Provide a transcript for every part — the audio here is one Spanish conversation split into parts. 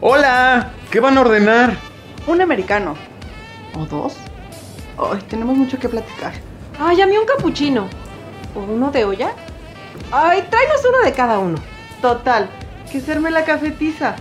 Hola, ¿qué van a ordenar? Un americano. ¿O dos? Ay, tenemos mucho que platicar. Ay, a mí un capuchino. ¿O uno de olla? Ay, tráenos uno de cada uno. Total, que serme la cafetiza.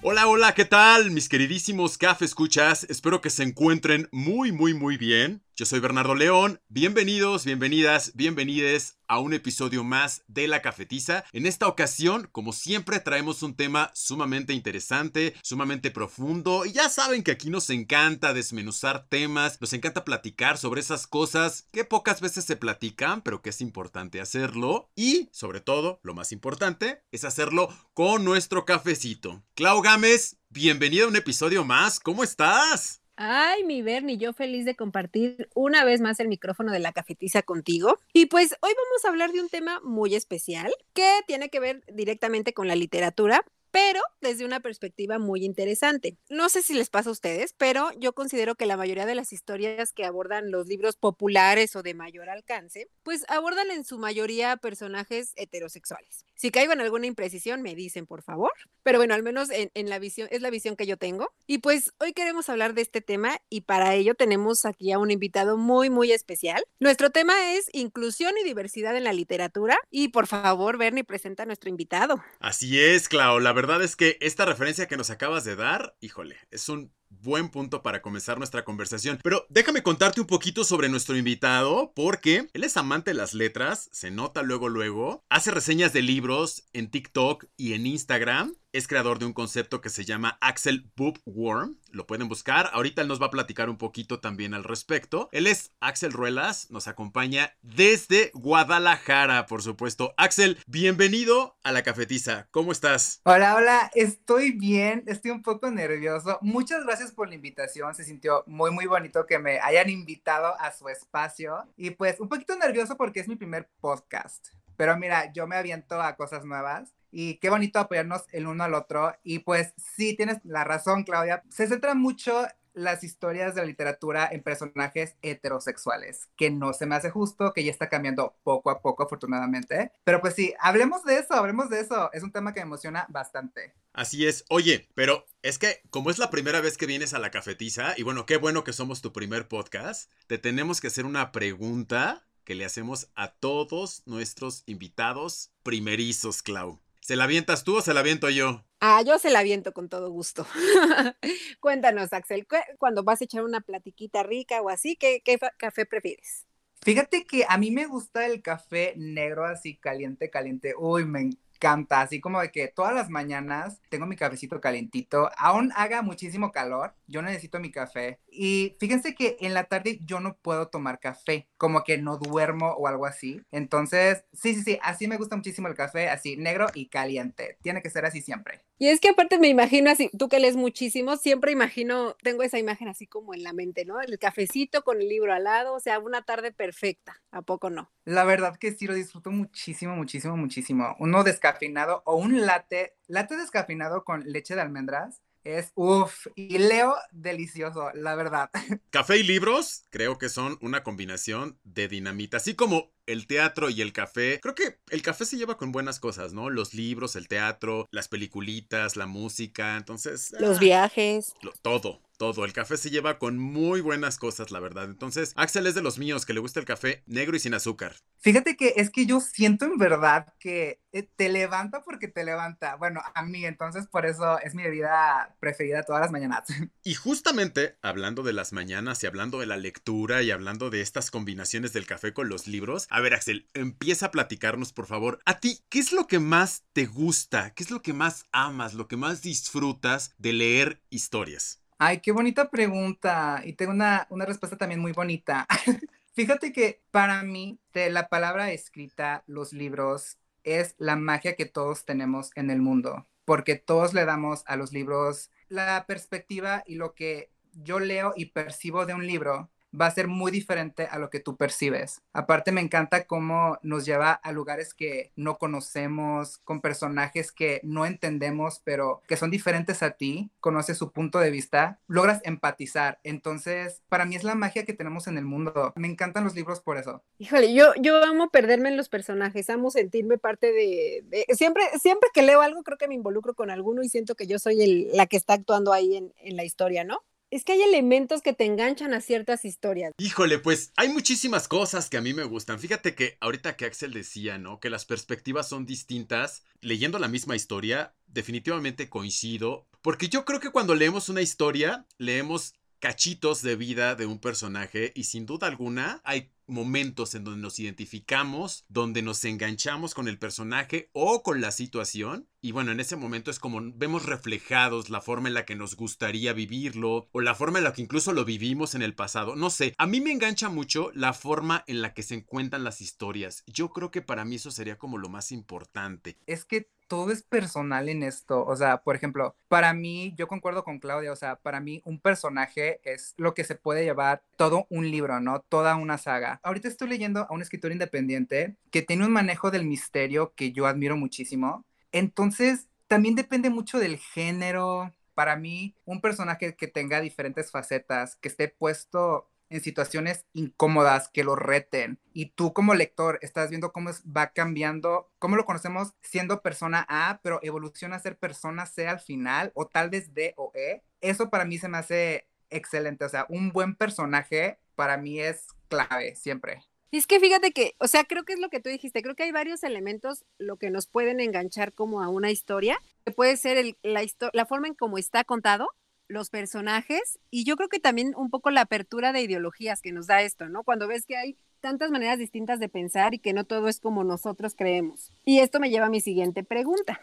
Hola, hola, ¿qué tal? Mis queridísimos café escuchas, espero que se encuentren muy, muy, muy bien. Yo soy Bernardo León. Bienvenidos, bienvenidas, bienvenides a un episodio más de La Cafetiza. En esta ocasión, como siempre, traemos un tema sumamente interesante, sumamente profundo. Y ya saben que aquí nos encanta desmenuzar temas, nos encanta platicar sobre esas cosas que pocas veces se platican, pero que es importante hacerlo. Y, sobre todo, lo más importante, es hacerlo con nuestro cafecito. Clau Gámez, bienvenida a un episodio más. ¿Cómo estás? Ay, mi Bernie, yo feliz de compartir una vez más el micrófono de la cafetiza contigo. Y pues hoy vamos a hablar de un tema muy especial que tiene que ver directamente con la literatura, pero desde una perspectiva muy interesante. No sé si les pasa a ustedes, pero yo considero que la mayoría de las historias que abordan los libros populares o de mayor alcance, pues abordan en su mayoría personajes heterosexuales. Si caigo en alguna imprecisión, me dicen, por favor. Pero bueno, al menos en, la visión, es la visión que yo tengo. Y pues hoy queremos hablar de este tema y para ello tenemos aquí a un invitado muy, muy especial. Nuestro tema es inclusión y diversidad en la literatura. Y por favor, Bernie, presenta a nuestro invitado. Así es, Clau. La verdad es que esta referencia que nos acabas de dar, híjole, es un buen punto para comenzar nuestra conversación. Pero déjame contarte un poquito sobre nuestro invitado, porque él es amante de las letras, se nota luego luego, hace reseñas de libros en TikTok y en Instagram es creador de un concepto que se llama Axel Bookworm. Lo pueden buscar. Ahorita él nos va a platicar un poquito también al respecto. Él es Axel Ruelas, nos acompaña desde Guadalajara, por supuesto. Axel, bienvenido a la cafetiza. ¿Cómo estás? Hola, hola, estoy bien, estoy un poco nervioso. Muchas gracias por la invitación. Se sintió muy, muy bonito que me hayan invitado a su espacio. Y pues un poquito nervioso porque es mi primer podcast. Pero mira, yo me aviento a cosas nuevas y qué bonito apoyarnos el uno al otro. Y pues sí, tienes la razón, Claudia. Se centra mucho las historias de la literatura en personajes heterosexuales, que no se me hace justo, que ya está cambiando poco a poco, afortunadamente. Pero pues sí, hablemos de eso, hablemos de eso. Es un tema que me emociona bastante. Así es. Oye, pero es que como es la primera vez que vienes a la cafetiza, y bueno, qué bueno que somos tu primer podcast, te tenemos que hacer una pregunta que le hacemos a todos nuestros invitados primerizos, Clau. ¿Se la avientas tú o se la aviento yo? Ah, yo se la aviento con todo gusto. Cuéntanos, Axel, cuando vas a echar una platiquita rica o así, ¿qué, ¿qué, café prefieres? Fíjate que a mí me gusta el café negro así caliente, caliente. Uy, me encanta, así como de que todas las mañanas tengo mi cafecito calentito, aún haga muchísimo calor, yo necesito mi café. Y fíjense que en la tarde yo no puedo tomar café, como que no duermo o algo así. Entonces, sí, sí, sí, así me gusta muchísimo el café, así negro y caliente. Tiene que ser así siempre. Y es que aparte me imagino así, tú que lees muchísimo, siempre imagino, tengo esa imagen así como en la mente, ¿no? El cafecito con el libro al lado, o sea, una tarde perfecta, ¿a poco no? La verdad que sí, lo disfruto muchísimo, muchísimo, muchísimo. Uno descafeinado o un latte, latte descafeinado con leche de almendras, es uff, y leo delicioso, la verdad. Café y libros creo que son una combinación de dinamita, así como el teatro y el café. Creo que el café se lleva con buenas cosas, ¿no? Los libros, el teatro, las peliculitas, la música, entonces... Los ah, viajes. Lo, todo, todo. El café se lleva con muy buenas cosas, la verdad. Entonces, Axel es de los míos que le gusta el café negro y sin azúcar. Fíjate que es que yo siento en verdad que eh, te levanta porque te levanta. Bueno, a mí, entonces por eso es mi bebida preferida todas las mañanas. Y justamente hablando de las mañanas y hablando de la lectura y hablando de estas combinaciones del café con los libros, a ver, Axel, empieza a platicarnos, por favor. A ti, ¿qué es lo que más te gusta? ¿Qué es lo que más amas? ¿Lo que más disfrutas de leer historias? Ay, qué bonita pregunta. Y tengo una, una respuesta también muy bonita. Fíjate que para mí, la palabra escrita, los libros, es la magia que todos tenemos en el mundo, porque todos le damos a los libros la perspectiva y lo que yo leo y percibo de un libro va a ser muy diferente a lo que tú percibes. Aparte me encanta cómo nos lleva a lugares que no conocemos, con personajes que no entendemos, pero que son diferentes a ti, conoces su punto de vista, logras empatizar. Entonces, para mí es la magia que tenemos en el mundo. Me encantan los libros por eso. Híjole, yo, yo amo perderme en los personajes, amo sentirme parte de, siempre, siempre que leo algo creo que me involucro con alguno y siento que yo soy el, la que está actuando ahí en, en la historia, ¿no? Es que hay elementos que te enganchan a ciertas historias. Híjole, pues hay muchísimas cosas que a mí me gustan. Fíjate que ahorita que Axel decía, ¿no? Que las perspectivas son distintas, leyendo la misma historia, definitivamente coincido, porque yo creo que cuando leemos una historia, leemos cachitos de vida de un personaje y sin duda alguna hay momentos en donde nos identificamos, donde nos enganchamos con el personaje o con la situación. Y bueno, en ese momento es como vemos reflejados la forma en la que nos gustaría vivirlo o la forma en la que incluso lo vivimos en el pasado. No sé, a mí me engancha mucho la forma en la que se encuentran las historias. Yo creo que para mí eso sería como lo más importante. Es que todo es personal en esto. O sea, por ejemplo, para mí, yo concuerdo con Claudia, o sea, para mí un personaje es lo que se puede llevar todo un libro, ¿no? Toda una saga ahorita estoy leyendo a un escritor independiente que tiene un manejo del misterio que yo admiro muchísimo. Entonces, también depende mucho del género. Para mí, un personaje que tenga diferentes facetas, que esté puesto en situaciones incómodas que lo reten y tú como lector estás viendo cómo va cambiando, cómo lo conocemos siendo persona A, pero evoluciona a ser persona C al final o tal vez D o E. Eso para mí se me hace excelente, o sea, un buen personaje para mí es clave siempre. Es que fíjate que, o sea, creo que es lo que tú dijiste, creo que hay varios elementos lo que nos pueden enganchar como a una historia, que puede ser la, la forma en cómo está contado, los personajes, y yo creo que también un poco la apertura de ideologías que nos da esto, ¿no? Cuando ves que hay tantas maneras distintas de pensar y que no todo es como nosotros creemos. Y esto me lleva a mi siguiente pregunta.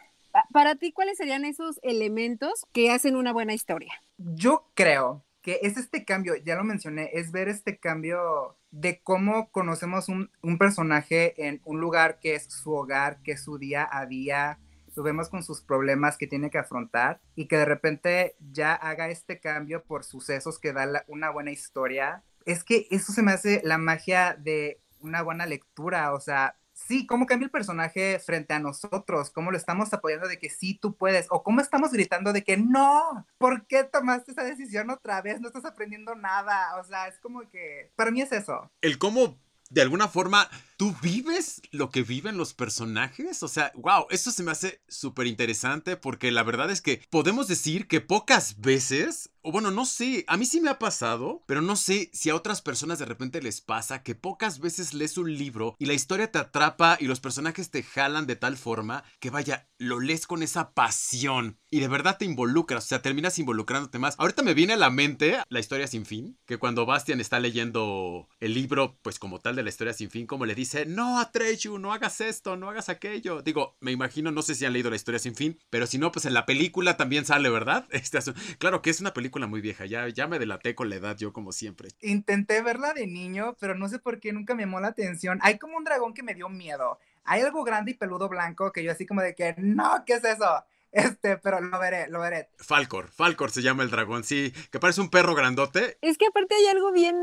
Para ti, ¿cuáles serían esos elementos que hacen una buena historia? Yo creo que es este cambio, ya lo mencioné, es ver este cambio de cómo conocemos un, personaje en un lugar que es su hogar, que es su día a día, vemos con sus problemas que tiene que afrontar y que de repente ya haga este cambio por sucesos que da una buena historia. Es que eso se me hace la magia de una buena lectura, o sea, sí, cómo cambia el personaje frente a nosotros, cómo lo estamos apoyando de que sí, tú puedes, o cómo estamos gritando de que no, ¿por qué tomaste esa decisión otra vez? No estás aprendiendo nada, o sea, es como que, para mí es eso. El cómo, de alguna forma, ¿Tú vives lo que viven los personajes? O sea, wow, eso se me hace súper interesante porque la verdad es que podemos decir que pocas veces, o bueno, no sé, a mí sí me ha pasado, pero no sé si a otras personas de repente les pasa que pocas veces lees un libro y la historia te atrapa y los personajes te jalan de tal forma que vaya, lo lees con esa pasión y de verdad te involucras, o sea, terminas involucrándote más. Ahorita me viene a la mente la historia sin fin, que cuando Bastian está leyendo el libro, pues como tal de la historia sin fin, como le dice, no, Atreyu, no hagas esto, no hagas aquello. Digo, me imagino, no sé si han leído la historia sin fin, pero si no, pues en la película también sale, ¿verdad? Este claro que es una película muy vieja, ya, ya me delaté con la edad yo como siempre. Intenté verla de niño, pero no sé por qué nunca me llamó la atención. Hay como un dragón que me dio miedo. Hay algo grande y peludo blanco que yo así como de que, no, ¿qué es eso? Este, pero lo veré, lo veré. Falcor, Falcor se llama el dragón, sí, que parece un perro grandote. Es que aparte hay algo bien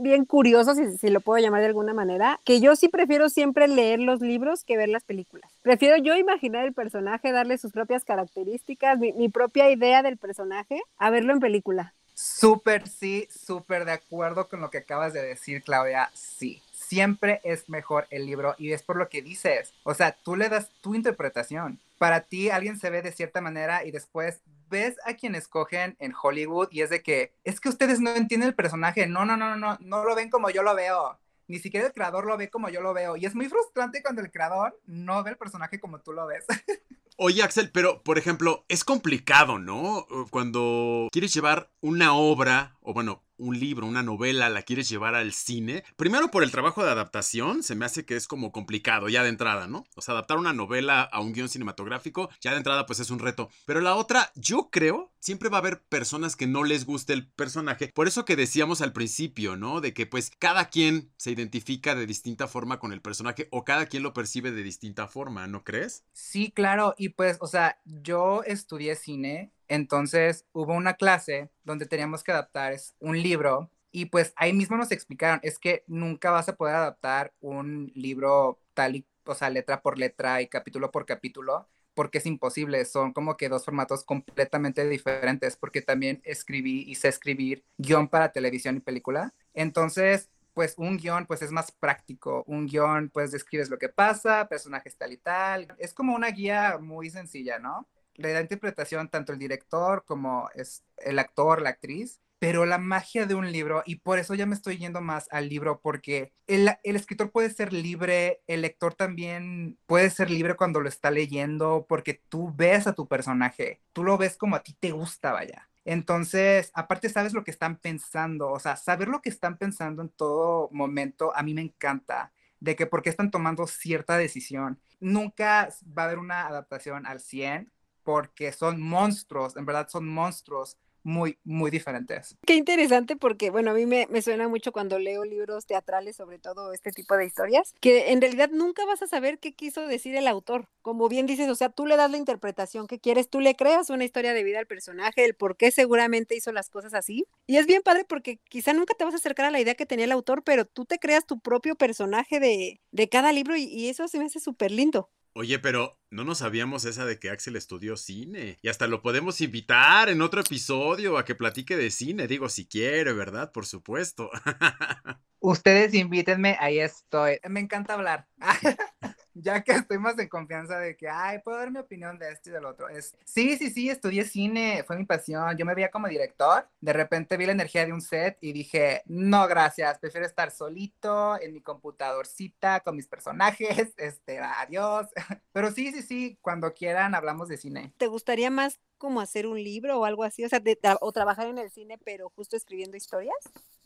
bien curioso, si, lo puedo llamar de alguna manera, que yo sí prefiero siempre leer los libros que ver las películas. Prefiero yo imaginar el personaje, darle sus propias características, mi, mi propia idea del personaje, a verlo en película. Súper, sí, súper de acuerdo con lo que acabas de decir, Claudia, sí. Siempre es mejor el libro y es por lo que dices. O sea, tú le das tu interpretación. Para ti alguien se ve de cierta manera y después ves a quien escogen en Hollywood y es de que es que ustedes no entienden el personaje, no, no, no, no, no lo ven como yo lo veo. Ni siquiera el creador lo ve como yo lo veo. Y es muy frustrante cuando el creador no ve el personaje como tú lo ves. Oye, Axel, pero por ejemplo, es complicado, ¿no? Cuando quieres llevar una obra, o bueno, un libro, una novela, la quieres llevar al cine, primero por el trabajo de adaptación, se me hace que es como complicado ya de entrada, ¿no? O sea, adaptar una novela a un guion cinematográfico, ya de entrada pues es un reto. Pero la otra, yo creo, siempre va a haber personas que no les guste el personaje. Por eso que decíamos al principio, ¿no? De que pues cada quien se identifica de distinta forma con el personaje o cada quien lo percibe de distinta forma, ¿no crees? Sí, claro. Y pues, o sea, yo estudié cine entonces hubo una clase donde teníamos que adaptar un libro Y pues ahí mismo nos explicaron, es que nunca vas a poder adaptar un libro tal y, o sea, letra por letra y capítulo por capítulo, porque es imposible, son como que dos formatos completamente diferentes, porque también escribí y sé escribir guion para televisión y película. Entonces, pues un guion pues es más práctico, un guion pues describes lo que pasa, personajes tal y tal, es como una guía muy sencilla, ¿no? Le da interpretación tanto el director como es el actor, la actriz, pero la magia de un libro, y por eso ya me estoy yendo más al libro, porque el, el, escritor puede ser libre, el lector también puede ser libre cuando lo está leyendo, porque tú ves a tu personaje, tú lo ves como a ti te gusta, vaya. Entonces, aparte sabes lo que están pensando, o sea, saber lo que están pensando en todo momento, a mí me encanta, de que por qué están tomando cierta decisión. Nunca va a haber una adaptación al 100 porque son monstruos, en verdad son monstruos muy, muy diferentes. Qué interesante porque, bueno, a mí me, suena mucho cuando leo libros teatrales, sobre todo este tipo de historias, que en realidad nunca vas a saber qué quiso decir el autor. Como bien dices, o sea, tú le das la interpretación que quieres, tú le creas una historia de vida al personaje, el por qué seguramente hizo las cosas así. Y es bien padre porque quizá nunca te vas a acercar a la idea que tenía el autor, pero tú te creas tu propio personaje de, de cada libro y, y eso se me hace súper lindo. Oye, pero no nos sabíamos esa de que Axel estudió cine. Y hasta lo podemos invitar en otro episodio a que platique de cine. Digo, si quiere, ¿verdad? Por supuesto. Ustedes invítenme, ahí estoy. Me encanta hablar. ya que estoy más en confianza de que, ay, puedo dar mi opinión de esto y del otro. Es, sí, sí, sí, estudié cine, fue mi pasión. Yo me veía como director. De repente vi la energía de un set y dije, no, gracias, prefiero estar solito en mi computadorcita con mis personajes. Este, adiós. Pero sí, sí, sí, cuando quieran hablamos de cine. ¿Te gustaría más como hacer un libro o algo así? O sea, de, o trabajar en el cine, pero justo escribiendo historias.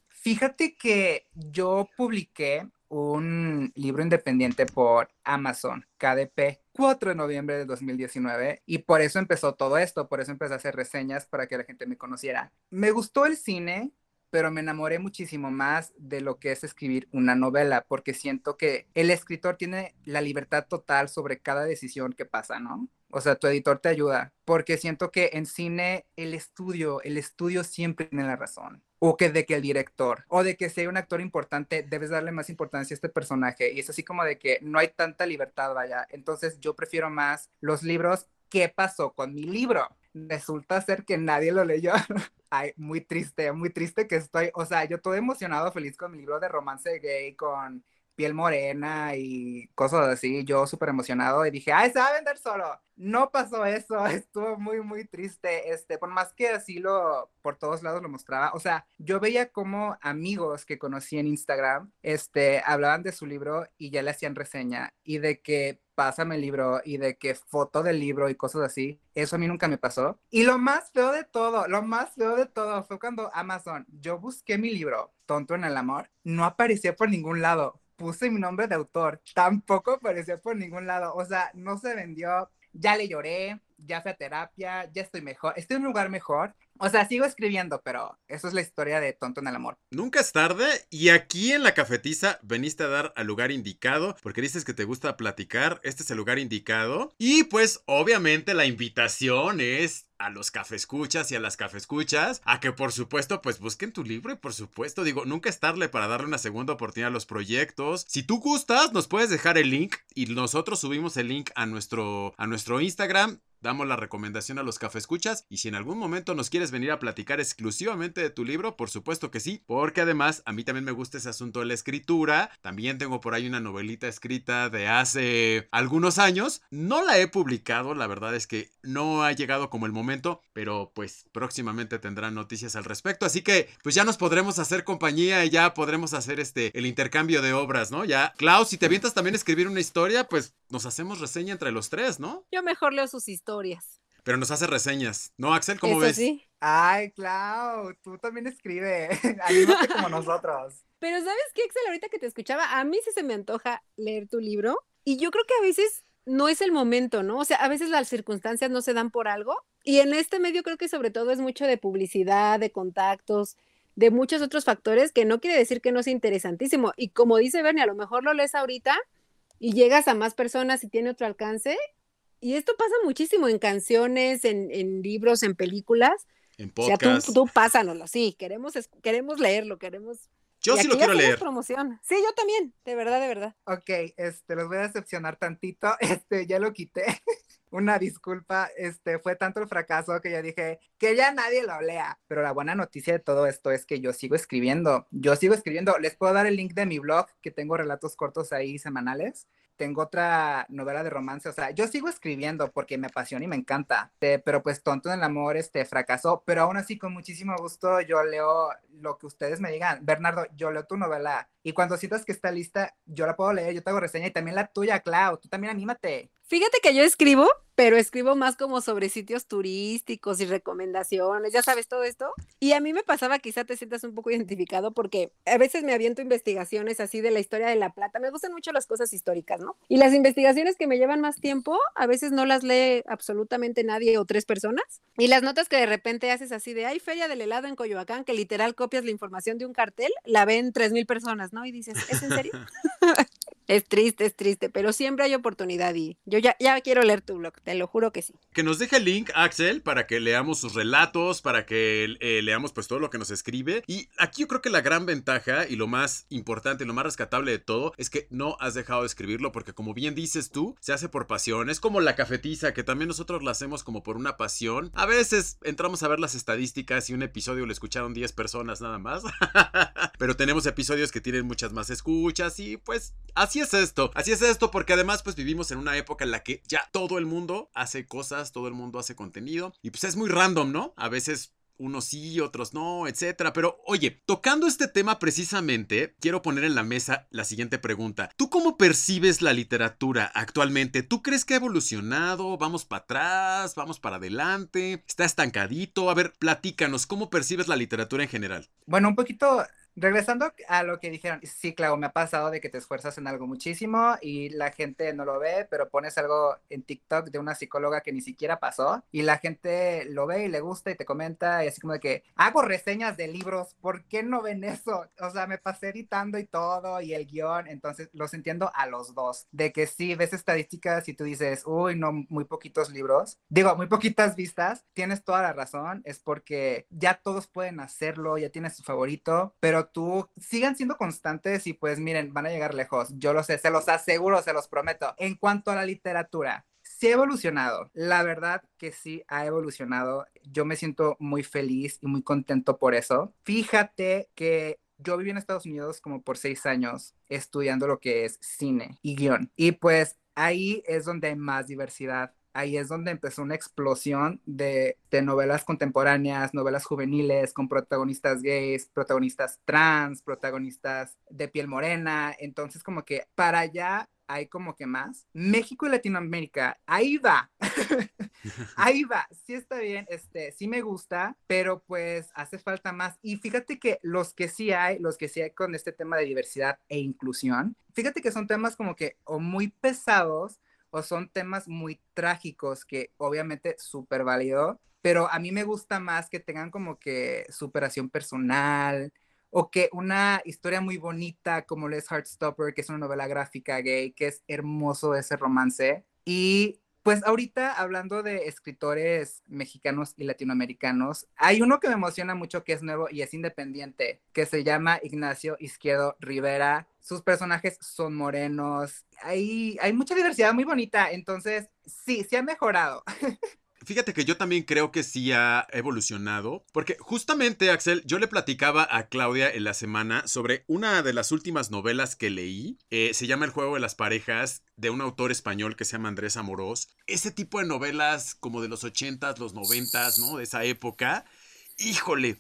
Fíjate que yo publiqué un libro independiente por Amazon, KDP, 4 de noviembre de 2019, y por eso empezó todo esto, por eso empecé a hacer reseñas para que la gente me conociera. Me gustó el cine, pero me enamoré muchísimo más de lo que es escribir una novela, porque siento que el escritor tiene la libertad total sobre cada decisión que pasa, ¿no? O sea, tu editor te ayuda, porque siento que en cine el estudio, el estudio siempre tiene la razón o que de que el director, o de que sea un actor importante, debes darle más importancia a este personaje. Y es así como de que no hay tanta libertad, vaya. Entonces yo prefiero más los libros. ¿Qué pasó con mi libro? Resulta ser que nadie lo leyó. Ay, muy triste, muy triste que estoy, o sea, yo todo emocionado, feliz con mi libro de romance gay, con piel morena y cosas así, yo súper emocionado y dije, ay, se va a vender solo. No pasó eso, estuvo muy, muy triste, este, por más que así lo, por todos lados lo mostraba, o sea, yo veía como amigos que conocí en Instagram, este, hablaban de su libro y ya le hacían reseña y de que pásame el libro y de que foto del libro y cosas así. Eso a mí nunca me pasó. Y lo más feo de todo, lo más feo de todo fue cuando Amazon, yo busqué mi libro, Tonto en el Amor, no aparecía por ningún lado puse mi nombre de autor, tampoco apareció por ningún lado, o sea, no se vendió, ya le lloré, ya fui a terapia, ya estoy mejor, estoy en un lugar mejor. O sea, sigo escribiendo, pero eso es la historia de Tonto en el Amor. Nunca es tarde y aquí en la cafetiza veniste a dar al lugar indicado porque dices que te gusta platicar, este es el lugar indicado. Y pues obviamente la invitación es a los cafescuchas y a las cafescuchas a que por supuesto pues busquen tu libro y por supuesto digo nunca es tarde para darle una segunda oportunidad a los proyectos si tú gustas nos puedes dejar el link y nosotros subimos el link a nuestro a nuestro Instagram damos la recomendación a los cafescuchas y si en algún momento nos quieres venir a platicar exclusivamente de tu libro, por supuesto que sí, porque además a mí también me gusta ese asunto de la escritura, también tengo por ahí una novelita escrita de hace algunos años, no la he publicado, la verdad es que no ha llegado como el momento, pero pues próximamente tendrán noticias al respecto, así que pues ya nos podremos hacer compañía y ya podremos hacer este el intercambio de obras, ¿no? Ya, Klaus, si te avientas también a escribir una historia, pues nos hacemos reseña entre los tres, ¿no? Yo mejor leo sus historias. Pero nos hace reseñas. ¿No, Axel? ¿Cómo Eso ves? Sí. Ay, Clau, tú también escribe. Anímate como nosotros. Pero ¿sabes qué, Axel? Ahorita que te escuchaba, a mí sí se me antoja leer tu libro. Y yo creo que a veces no es el momento, ¿no? O sea, a veces las circunstancias no se dan por algo. Y en este medio creo que sobre todo es mucho de publicidad, de contactos, de muchos otros factores que no quiere decir que no sea interesantísimo. Y como dice Bernie, a lo mejor lo lees ahorita y llegas a más personas y tiene otro alcance. Y esto pasa muchísimo en canciones, en, en libros, en películas. En O sea, podcast. tú, tú pásanoslo, sí, queremos, es- queremos leerlo, queremos... Yo y sí lo quiero leer. promoción. Sí, yo también, de verdad, de verdad. Ok, este, los voy a decepcionar tantito. Este, ya lo quité. Una disculpa, este, fue tanto el fracaso que yo dije que ya nadie lo lea. Pero la buena noticia de todo esto es que yo sigo escribiendo. Yo sigo escribiendo. Les puedo dar el link de mi blog, que tengo relatos cortos ahí semanales. Tengo otra novela de romance, o sea, yo sigo escribiendo porque me apasiona y me encanta, Eh, pero pues Tonto en el Amor, este, fracasó, pero aún así con muchísimo gusto yo leo lo que ustedes me digan. Bernardo, yo leo tu novela y cuando sientas que está lista, yo la puedo leer, yo te hago reseña y también la tuya, Clau, tú también anímate. Fíjate que yo escribo, pero escribo más como sobre sitios turísticos y recomendaciones, ya sabes todo esto. Y a mí me pasaba, quizá te sientas un poco identificado, porque a veces me aviento investigaciones así de la historia de La Plata. Me gustan mucho las cosas históricas, ¿no? Y las investigaciones que me llevan más tiempo, a veces no las lee absolutamente nadie o tres personas. Y las notas que de repente haces así de, hay feria del helado en Coyoacán, que literal copias la información de un cartel, la ven tres mil personas, ¿no? Y dices, ¿es en serio? Es triste, es triste, pero siempre hay oportunidad y yo ya, quiero leer tu blog, te lo juro que sí. Que nos deje el link, Axel, para que leamos sus relatos, para que eh, leamos pues todo lo que nos escribe. Y aquí yo creo que la gran ventaja y lo más importante, lo más rescatable de todo, es que no has dejado de escribirlo porque como bien dices tú, se hace por pasión. Es como la cafetiza, que también nosotros la hacemos como por una pasión. A veces entramos a ver las estadísticas y un episodio lo escucharon 10 personas nada más. Pero tenemos episodios que tienen muchas más escuchas y pues así es esto. Así es esto porque además pues vivimos en una época en la que ya todo el mundo hace cosas, todo el mundo hace contenido y pues es muy random, ¿no? A veces unos sí, otros no, etcétera. Pero oye, tocando este tema precisamente, quiero poner en la mesa la siguiente pregunta. ¿Tú cómo percibes la literatura actualmente? ¿Tú crees que ha evolucionado? ¿Vamos para atrás? ¿Vamos para adelante? ¿Está estancadito? A ver, platícanos, ¿cómo percibes la literatura en general? Bueno, un poquito regresando a lo que dijeron, sí, claro, me ha pasado de que te esfuerzas en algo muchísimo y la gente no lo ve, pero pones algo en TikTok de una psicóloga que ni siquiera pasó y la gente lo ve y le gusta y te comenta y así como de que hago reseñas de libros, ¿por qué no ven eso? O sea, me pasé editando y todo y el guion, entonces los entiendo a los dos, de que sí, ves estadísticas y tú dices, uy, no, muy poquitos libros, digo, muy poquitas vistas, tienes toda la razón, es porque ya todos pueden hacerlo, ya tienes tu favorito, pero tú sigan siendo constantes y pues miren, van a llegar lejos. Yo lo sé, se los aseguro, se los prometo. En cuanto a la literatura, sí ha evolucionado. La verdad que sí ha evolucionado. Yo me siento muy feliz y muy contento por eso. Fíjate que yo viví en Estados Unidos como por seis años estudiando lo que es cine y guion. Y pues ahí es donde hay más diversidad ahí es donde empezó una explosión de, novelas contemporáneas, novelas juveniles con protagonistas gays, protagonistas trans, protagonistas de piel morena. Entonces, como que para allá hay como que más. México y Latinoamérica, ahí va. ahí va. Sí está bien, este, sí me gusta, pero pues hace falta más. Y fíjate que los que sí hay, los que sí hay con este tema de diversidad e inclusión, fíjate que son temas como que o muy pesados o son temas muy trágicos que obviamente súper válido, pero a mí me gusta más que tengan como que superación personal o que una historia muy bonita como Les Heartstopper, que es una novela gráfica gay, que es hermoso ese romance. Y pues ahorita hablando de escritores mexicanos y latinoamericanos, hay uno que me emociona mucho que es nuevo y es independiente, que se llama Ignacio Izquierdo Rivera. Sus personajes son morenos, hay, hay mucha diversidad muy bonita, entonces sí, sí ha mejorado. Fíjate que yo también creo que sí ha evolucionado, porque justamente, Axel, yo le platicaba a Claudia en la semana sobre una de las últimas novelas que leí. Eh, se llama El juego de las parejas, de un autor español que se llama Andrés Amorós. Ese tipo de novelas como de los 80s, los 90s, ¿no? De esa época. Híjole,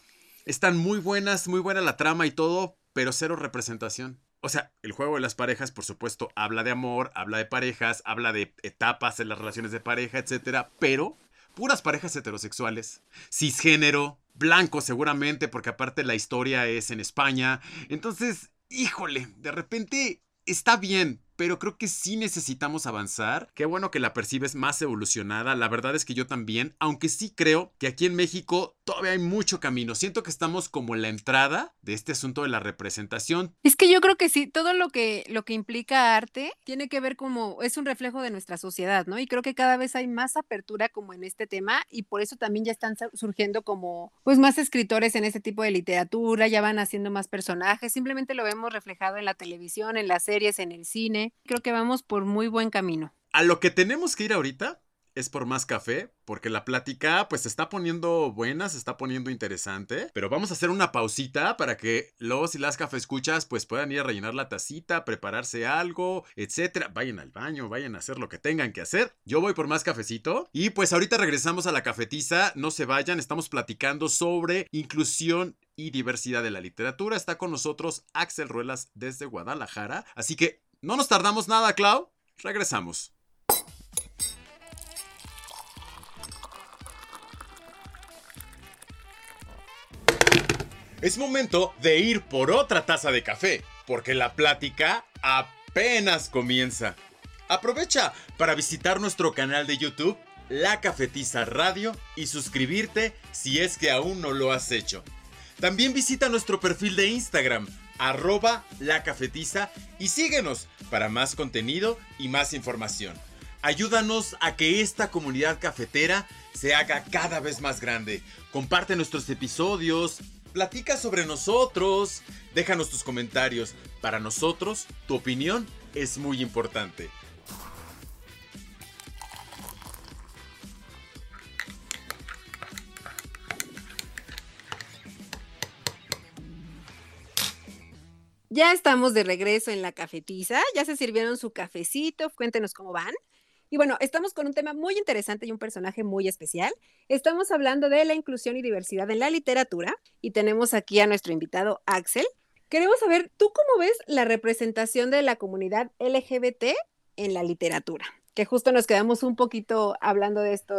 están muy buenas, muy buena la trama y todo, pero cero representación. O sea, el juego de las parejas, por supuesto, habla de amor, habla de parejas, habla de etapas en las relaciones de pareja, etcétera, pero puras parejas heterosexuales, cisgénero, blanco seguramente, porque aparte la historia es en España. Entonces, híjole, de repente está bien, pero creo que sí necesitamos avanzar. Qué bueno que la percibes más evolucionada. La verdad es que yo también, aunque sí creo que aquí en México todavía hay mucho camino. Siento que estamos como en la entrada de este asunto de la representación. Es que yo creo que sí, todo lo que, lo que implica arte tiene que ver como, es un reflejo de nuestra sociedad, ¿no? Y creo que cada vez hay más apertura como en este tema y por eso también ya están surgiendo como, pues más escritores en este tipo de literatura, ya van haciendo más personajes, simplemente lo vemos reflejado en la televisión, en las series, en el cine. Creo que vamos por muy buen camino. A lo que tenemos que ir ahorita es por más café, porque la plática pues se está poniendo buena, se está poniendo interesante, pero vamos a hacer una pausita para que los y las café escuchas pues puedan ir a rellenar la tacita, prepararse algo, etcétera. Vayan al baño, vayan a hacer lo que tengan que hacer. Yo voy por más cafecito y pues ahorita regresamos a la cafetiza, no se vayan, estamos platicando sobre inclusión y diversidad de la literatura. Está con nosotros Axel Ruelas desde Guadalajara, así que no nos tardamos nada, Clau. Regresamos. Es momento de ir por otra taza de café, porque la plática apenas comienza. Aprovecha para visitar nuestro canal de YouTube, La Cafetiza Radio, y suscribirte si es que aún no lo has hecho. También visita nuestro perfil de Instagram, arroba La Cafetiza, y síguenos para más contenido y más información. Ayúdanos a que esta comunidad cafetera se haga cada vez más grande. Comparte nuestros episodios, platica sobre nosotros, déjanos tus comentarios. Para nosotros, tu opinión es muy importante. Ya estamos de regreso en la cafetiza, ya se sirvieron su cafecito, cuéntenos cómo van. Y bueno, estamos con un tema muy interesante y un personaje muy especial. Estamos hablando de la inclusión y diversidad en la literatura y tenemos aquí a nuestro invitado Axel. Queremos saber, ¿tú cómo ves la representación de la comunidad LGBT en la literatura? Que justo nos quedamos un poquito hablando de esto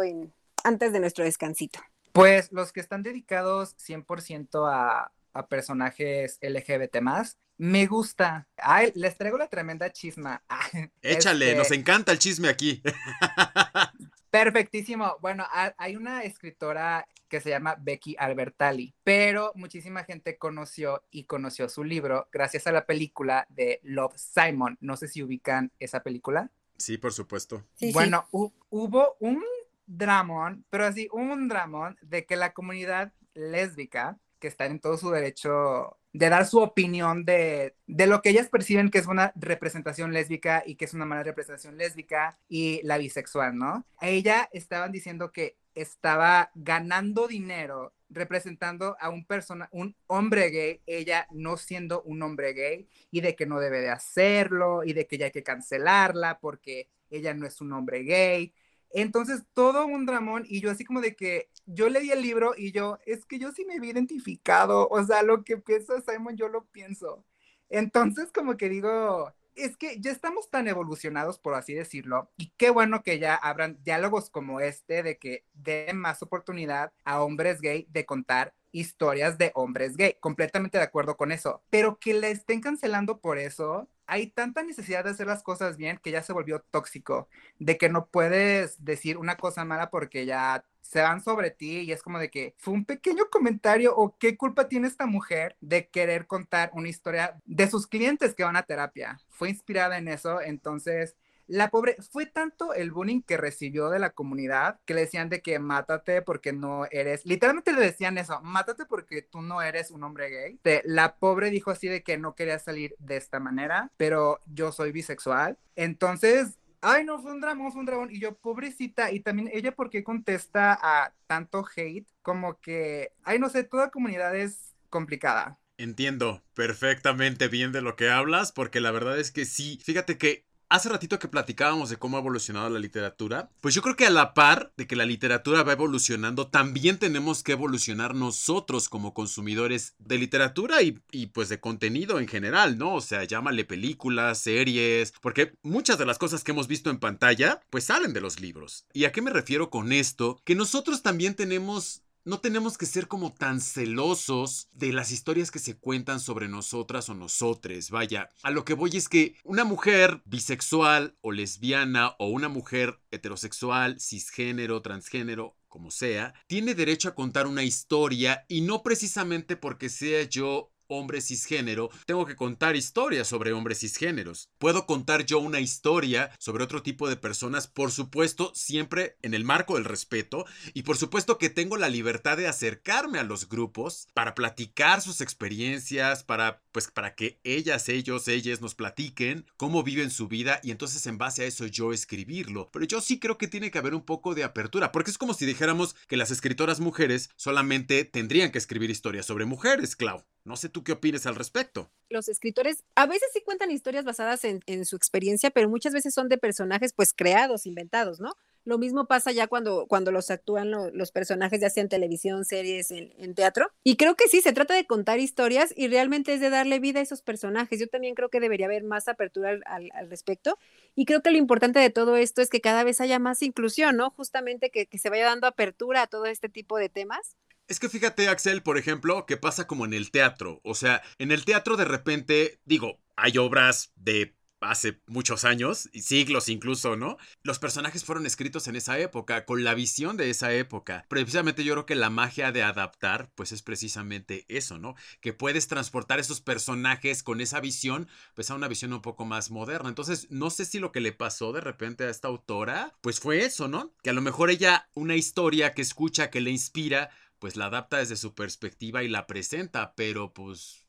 antes de nuestro descansito. Pues los que están dedicados 100% a, a personajes LGBT más, me gusta. Ay, les traigo la tremenda chisma. Échale, nos este encanta el chisme aquí. Perfectísimo. Bueno, hay una escritora que se llama Becky Albertalli, pero muchísima gente conoció y conoció su libro gracias a la película de Love Simon. No sé si ubican esa película. Sí, por supuesto. bueno, hubo un dramón, pero así un dramón de que la comunidad lésbica, que está en todo su derecho de dar su opinión de, lo que ellas perciben que es una representación lésbica y que es una mala representación lésbica y la bisexual, ¿no? A ella estaban diciendo que estaba ganando dinero representando a un persona, un hombre gay, ella no siendo un hombre gay y de que no debe de hacerlo y de que ya hay que cancelarla porque ella no es un hombre gay entonces, todo un dramón y yo así como de que yo leí el libro y yo, es que yo sí me vi identificado, o sea, lo que piensa Simon, yo lo pienso. Entonces, como que digo, es que ya estamos tan evolucionados, por así decirlo, y qué bueno que ya abran diálogos como este de que den más oportunidad a hombres gay de contar historias de hombres gay. Completamente de acuerdo con eso. Pero que le estén cancelando por eso, hay tanta necesidad de hacer las cosas bien que ya se volvió tóxico, de que no puedes decir una cosa mala porque ya se van sobre ti y es como de que fue un pequeño comentario o qué culpa tiene esta mujer de querer contar una historia de sus clientes que van a terapia. Fue inspirada en eso, entonces la pobre, fue tanto el bullying que recibió de la comunidad que le decían de que mátate porque no eres, literalmente le decían eso, mátate porque tú no eres un hombre gay. la pobre dijo así de que no quería salir de esta manera, pero yo soy bisexual. Entonces, ay, no, fue un dragón, fue un dragón. Y yo, pobrecita, y también ella, ¿por qué contesta a tanto hate? Como que, ay, no sé, toda comunidad es complicada. Entiendo perfectamente bien de lo que hablas, porque la verdad es que sí, fíjate que Hace ratito que platicábamos de cómo ha evolucionado la literatura, pues yo creo que a la par de que la literatura va evolucionando, también tenemos que evolucionar nosotros como consumidores de literatura y, y, pues de contenido en general, ¿no? O sea, llámale películas, series, porque muchas de las cosas que hemos visto en pantalla, pues salen de los libros. ¿Y a qué me refiero con esto? Que nosotros también tenemos no tenemos que ser como tan celosos de las historias que se cuentan sobre nosotras o nosotres. Vaya, a lo que voy es que una mujer bisexual o lesbiana o una mujer heterosexual, cisgénero, transgénero, como sea, tiene derecho a contar una historia y no precisamente porque sea yo hombre cisgénero, tengo que contar historias sobre hombres cisgéneros. Puedo contar yo una historia sobre otro tipo de personas, por supuesto, siempre en el marco del respeto y por supuesto que tengo la libertad de acercarme a los grupos para platicar sus experiencias, para pues para que ellas, ellos, ellas nos platiquen cómo viven su vida y entonces en base a eso yo escribirlo. Pero yo sí creo que tiene que haber un poco de apertura, porque es como si dijéramos que las escritoras mujeres solamente tendrían que escribir historias sobre mujeres, Clau. No sé tú qué opines al respecto. Los escritores a veces sí cuentan historias basadas en, su experiencia, pero muchas veces son de personajes pues creados, inventados, ¿no? Lo mismo pasa ya cuando, cuando los actúan los personajes, ya sea en televisión, series, en, teatro. Y creo que sí, se trata de contar historias y realmente es de darle vida a esos personajes. Yo también creo que debería haber más apertura al, respecto. Y creo que lo importante de todo esto es que cada vez haya más inclusión, ¿no? Justamente que, que se vaya dando apertura a todo este tipo de temas es que fíjate, Axel, por ejemplo, que pasa como en el teatro. O sea, en el teatro de repente, digo, hay obras de hace muchos años, siglos incluso, ¿no? Los personajes fueron escritos en esa época, con la visión de esa época. Precisamente yo creo que la magia de adaptar, pues es precisamente eso, ¿no? Que puedes transportar esos personajes con esa visión, pues a una visión un poco más moderna. Entonces, no sé si lo que le pasó de repente a esta autora, pues fue eso, ¿no? Que a lo mejor ella, una historia que escucha, que le inspira, pues la adapta desde su perspectiva y la presenta, pero pues...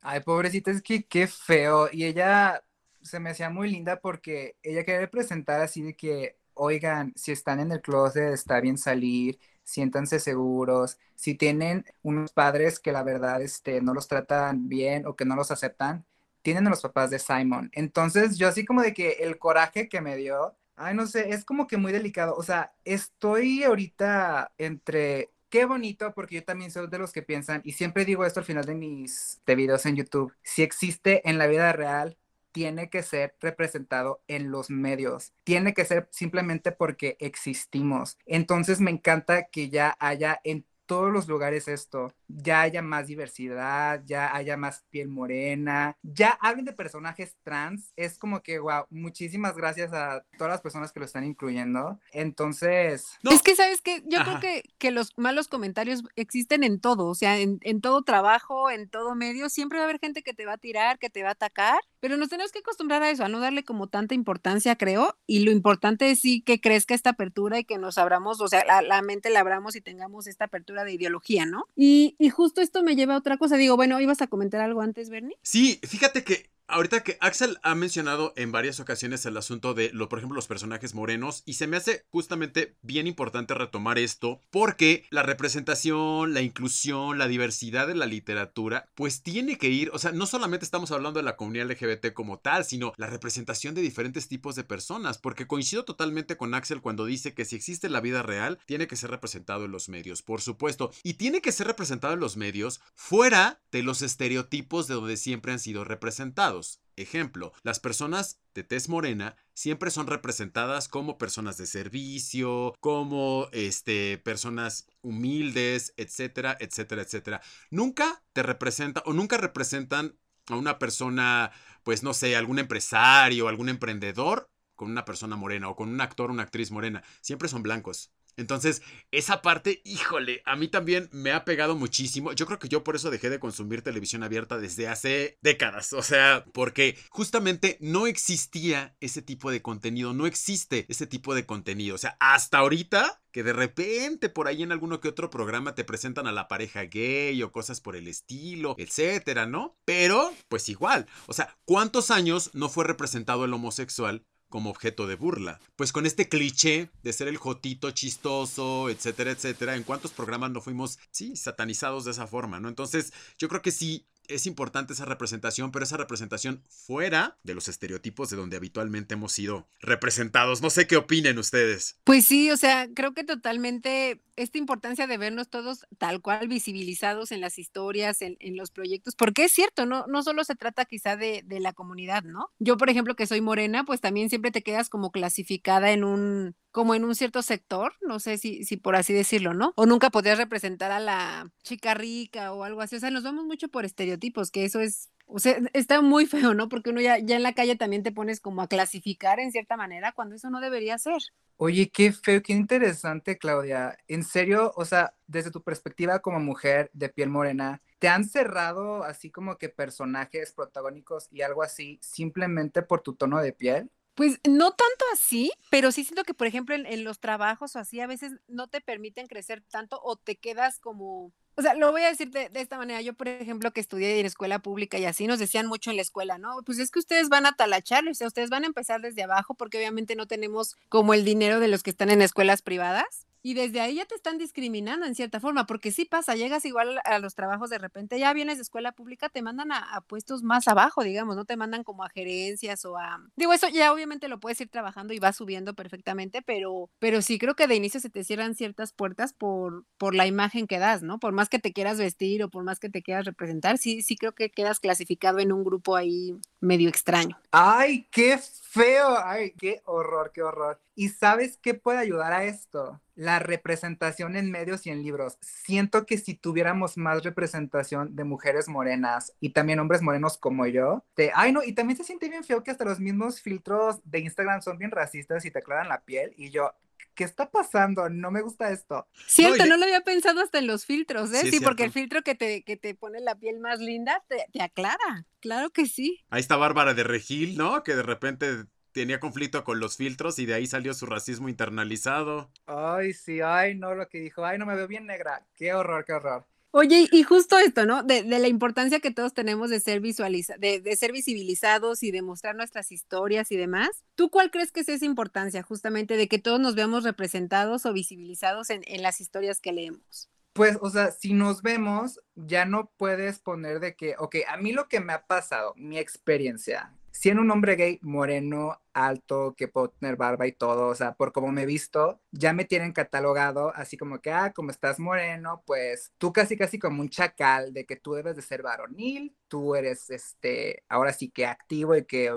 Ay, pobrecita, es que qué feo. Y ella se me hacía muy linda porque ella quería presentar así de que, oigan, si están en el closet, está bien salir, siéntanse seguros. Si tienen unos padres que la verdad este, no los tratan bien o que no los aceptan, tienen a los papás de Simon. Entonces, yo así como de que el coraje que me dio, ay, no sé, es como que muy delicado. O sea, estoy ahorita entre qué bonito, porque yo también soy de los que piensan, y siempre digo esto al final de mis videos en YouTube, si existe en la vida real, tiene que ser representado en los medios, tiene que ser simplemente porque existimos. Entonces me encanta que ya haya en todos los lugares esto, ya haya más diversidad, ya haya más piel morena, ya hablen de personajes trans, es como que, wow, muchísimas gracias a todas las personas que lo están incluyendo. Entonces... Es que, ¿sabes que Yo creo que, que, los malos comentarios existen en todo, o sea, en, en todo trabajo, en todo medio, siempre va a haber gente que te va a tirar, que te va a atacar, pero nos tenemos que acostumbrar a eso, a no darle como tanta importancia, creo, y lo importante es sí que crezca esta apertura y que nos abramos, o sea, la, la mente la abramos y tengamos esta apertura de ideología, ¿no? Y, y justo esto me lleva a otra cosa. Digo, bueno, ¿ibas a comentar algo antes, Bernie? Sí, fíjate que Ahorita que Axel ha mencionado en varias ocasiones el asunto de, lo, por ejemplo, los personajes morenos, y se me hace justamente bien importante retomar esto, porque la representación, la inclusión, la diversidad de la literatura, pues tiene que ir, o sea, no solamente estamos hablando de la comunidad LGBT como tal, sino la representación de diferentes tipos de personas, porque coincido totalmente con Axel cuando dice que si existe la vida real, tiene que ser representado en los medios, por supuesto, y tiene que ser representado en los medios fuera de los estereotipos de donde siempre han sido representados. Ejemplo, las personas de tez morena siempre son representadas como personas de servicio, como este, personas humildes, etcétera, etcétera, etcétera. Nunca te representa o nunca representan a una persona, pues no sé, algún empresario, algún emprendedor con una persona morena o con un actor una actriz morena. Siempre son blancos. Entonces, esa parte, híjole, a mí también me ha pegado muchísimo. Yo creo que yo por eso dejé de consumir televisión abierta desde hace décadas. O sea, porque justamente no existía ese tipo de contenido, no existe ese tipo de contenido. O sea, hasta ahorita que de repente por ahí en alguno que otro programa te presentan a la pareja gay o cosas por el estilo, etcétera, ¿no? Pero, pues igual, o sea, ¿cuántos años no fue representado el homosexual como objeto de burla. Pues con este cliché de ser el jotito chistoso, etcétera, etcétera, ¿en cuántos programas no fuimos, sí, satanizados de esa forma, ¿no? Entonces, yo creo que sí, es importante esa representación, pero esa representación fuera de los estereotipos de donde habitualmente hemos sido representados. No sé qué opinen ustedes. Pues sí, o sea, creo que totalmente esta importancia de vernos todos tal cual visibilizados en las historias, en, los proyectos, porque es cierto, no, no solo se trata quizá de, de la comunidad, ¿no? Yo, por ejemplo, que soy morena, pues también siempre te quedas como clasificada en un como en un cierto sector, no sé si, si por así decirlo, ¿no? O nunca podías representar a la chica rica o algo así. O sea, nos vamos mucho por estereotipos, que eso es O sea, está muy feo, ¿no? Porque uno ya, ya en la calle también te pones como a clasificar en cierta manera cuando eso no debería ser. Oye, qué feo, qué interesante, Claudia. En serio, o sea, desde tu perspectiva como mujer de piel morena, ¿te han cerrado así como que personajes protagónicos y algo así simplemente por tu tono de piel? Pues no tanto así, pero sí siento que, por ejemplo, en, los trabajos o así, a veces no te permiten crecer tanto o te quedas como o sea, lo voy a decir de, esta manera. Yo, por ejemplo, que estudié en escuela pública y así nos decían mucho en la escuela, ¿no? Pues es que ustedes van a talachar, o sea, ustedes van a empezar desde abajo porque obviamente no tenemos como el dinero de los que están en escuelas privadas. Y desde ahí ya te están discriminando en cierta forma, porque sí pasa, llegas igual a los trabajos de repente, ya vienes de escuela pública, te mandan a, puestos más abajo, digamos, no te mandan como a gerencias o a... Digo, eso ya obviamente lo puedes ir trabajando y vas subiendo perfectamente, pero, pero sí creo que de inicio se te cierran ciertas puertas por, por la imagen que das, ¿no? Por más que te quieras vestir o por más que te quieras representar, sí, sí creo que quedas clasificado en un grupo ahí medio extraño. ¡Ay, qué feo! ¡Ay, qué horror, qué horror! ¿Y sabes qué puede ayudar a esto? La representación en medios y en libros. Siento que si tuviéramos más representación de mujeres morenas y también hombres morenos como yo, te... ay no, y también se siente bien feo que hasta los mismos filtros de Instagram son bien racistas y te aclaran la piel y yo, ¿qué está pasando? No me gusta esto. Cierto, no, no lo había pensado hasta en los filtros, ¿eh? Sí, sí porque el filtro que te, que te pone la piel más linda te, te, aclara. Claro que sí. Ahí está Bárbara de Regil, ¿no? Que de repente tenía conflicto con los filtros y de ahí salió su racismo internalizado. Ay, sí, ay, no, lo que dijo, ay, no me veo bien negra. Qué horror, qué horror. Oye, y justo esto, ¿no? De, de la importancia que todos tenemos de ser visualiza de, de, ser visibilizados y de mostrar nuestras historias y demás. ¿Tú cuál crees que es esa importancia justamente de que todos nos veamos representados o visibilizados en, en las historias que leemos? Pues, o sea, si nos vemos, ya no puedes poner de que, ok, a mí lo que me ha pasado, mi experiencia, siendo un hombre gay moreno, alto, que puedo barba y todo, o sea, por cómo me he visto, ya me tienen catalogado así como que, ah, como estás moreno, pues tú casi, casi como un chacal de que tú debes de ser varonil, tú eres, este, ahora sí que activo y que,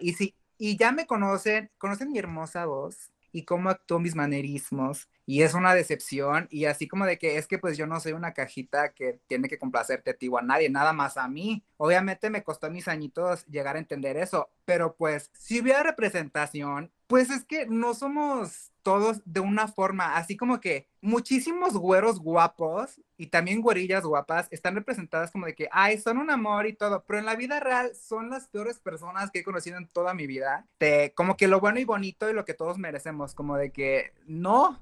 y sí, y ya me conocen, conocen mi hermosa voz y cómo actúo mis manerismos y es una decepción y así como de que es que pues yo no soy una cajita que tiene que complacerte a ti o a nadie, nada más a mí. Obviamente me costó mis añitos llegar a entender eso, pero pues si hubiera representación, pues es que no somos todos de una forma, así como que muchísimos güeros guapos y también güerillas guapas están representadas como de que, ay, son un amor y todo, pero en la vida real son las peores personas que he conocido en toda mi vida. De, como que lo bueno y bonito y lo que todos merecemos, como de que no,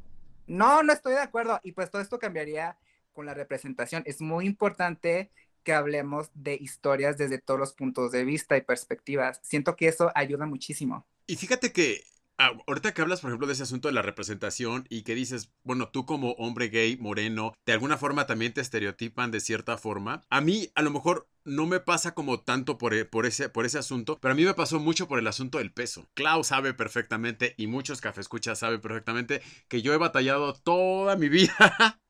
no, no estoy de acuerdo. Y pues todo esto cambiaría con la representación. Es muy importante que hablemos de historias desde todos los puntos de vista y perspectivas. Siento que eso ayuda muchísimo. Y fíjate que ahorita que hablas, por ejemplo, de ese asunto de la representación y que dices, bueno, tú como hombre gay, moreno, de alguna forma también te estereotipan de cierta forma. A mí, a lo mejor, no me pasa como tanto por, e, por, ese, por ese asunto, pero a mí me pasó mucho por el asunto del peso. Clau sabe perfectamente y muchos cafescuchas saben perfectamente que yo he batallado toda mi vida